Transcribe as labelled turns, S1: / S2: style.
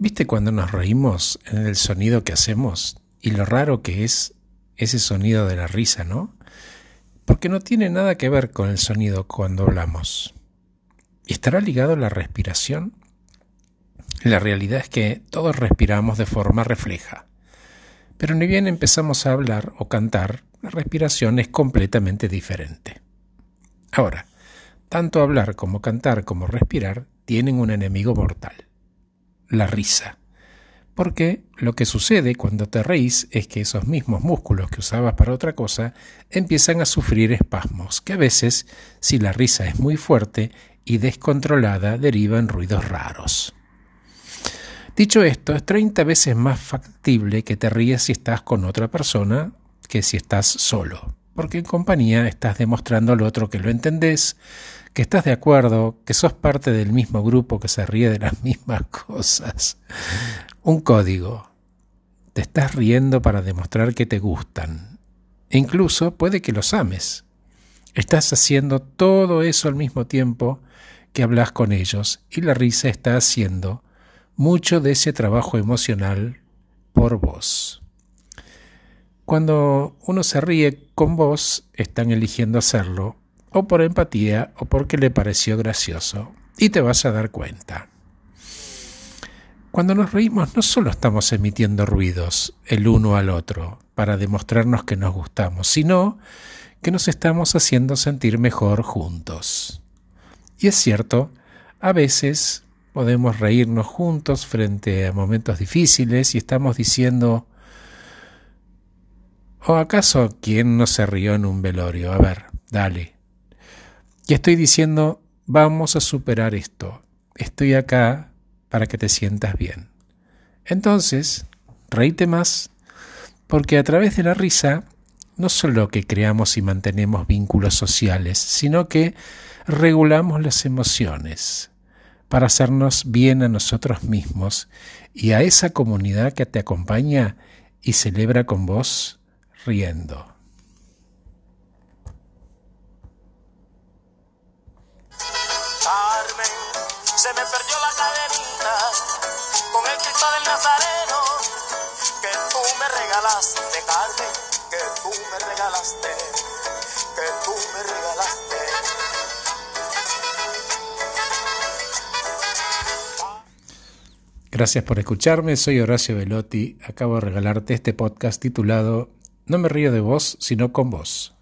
S1: ¿Viste cuando nos reímos en el sonido que hacemos? Y lo raro que es ese sonido de la risa, ¿no? Porque no tiene nada que ver con el sonido cuando hablamos. ¿Estará ligado a la respiración? La realidad es que todos respiramos de forma refleja. Pero ni bien empezamos a hablar o cantar, la respiración es completamente diferente. Ahora, tanto hablar como cantar como respirar tienen un enemigo mortal, la risa. Porque lo que sucede cuando te reís es que esos mismos músculos que usabas para otra cosa empiezan a sufrir espasmos, que a veces, si la risa es muy fuerte y descontrolada, derivan ruidos raros. Dicho esto, es 30 veces más factible que te rías si estás con otra persona que si estás solo, porque en compañía estás demostrando al otro que lo entendés, que estás de acuerdo, que sos parte del mismo grupo que se ríe de las mismas cosas. Un código. Te estás riendo para demostrar que te gustan. E incluso puede que los ames. Estás haciendo todo eso al mismo tiempo que hablas con ellos y la risa está haciendo mucho de ese trabajo emocional por vos. Cuando uno se ríe con vos, están eligiendo hacerlo o por empatía o porque le pareció gracioso, y te vas a dar cuenta. Cuando nos reímos no solo estamos emitiendo ruidos el uno al otro para demostrarnos que nos gustamos, sino que nos estamos haciendo sentir mejor juntos. Y es cierto, a veces podemos reírnos juntos frente a momentos difíciles y estamos diciendo, ¿o acaso quién no se rió en un velorio? A ver, dale, y estoy diciendo, vamos a superar esto. Estoy acá para que te sientas bien. Entonces, reíte más, porque a través de la risa no solo que creamos y mantenemos vínculos sociales, sino que regulamos las emociones para hacernos bien a nosotros mismos y a esa comunidad que te acompaña y celebra con vos riendo.
S2: se me perdió la cadenita con el Cristo del Nazareno que tú me regalaste, Carmen, que tú me regalaste, que tú me regalaste.
S1: Gracias por escucharme, soy Horacio Velotti, acabo de regalarte este podcast titulado No me río de vos, sino con vos.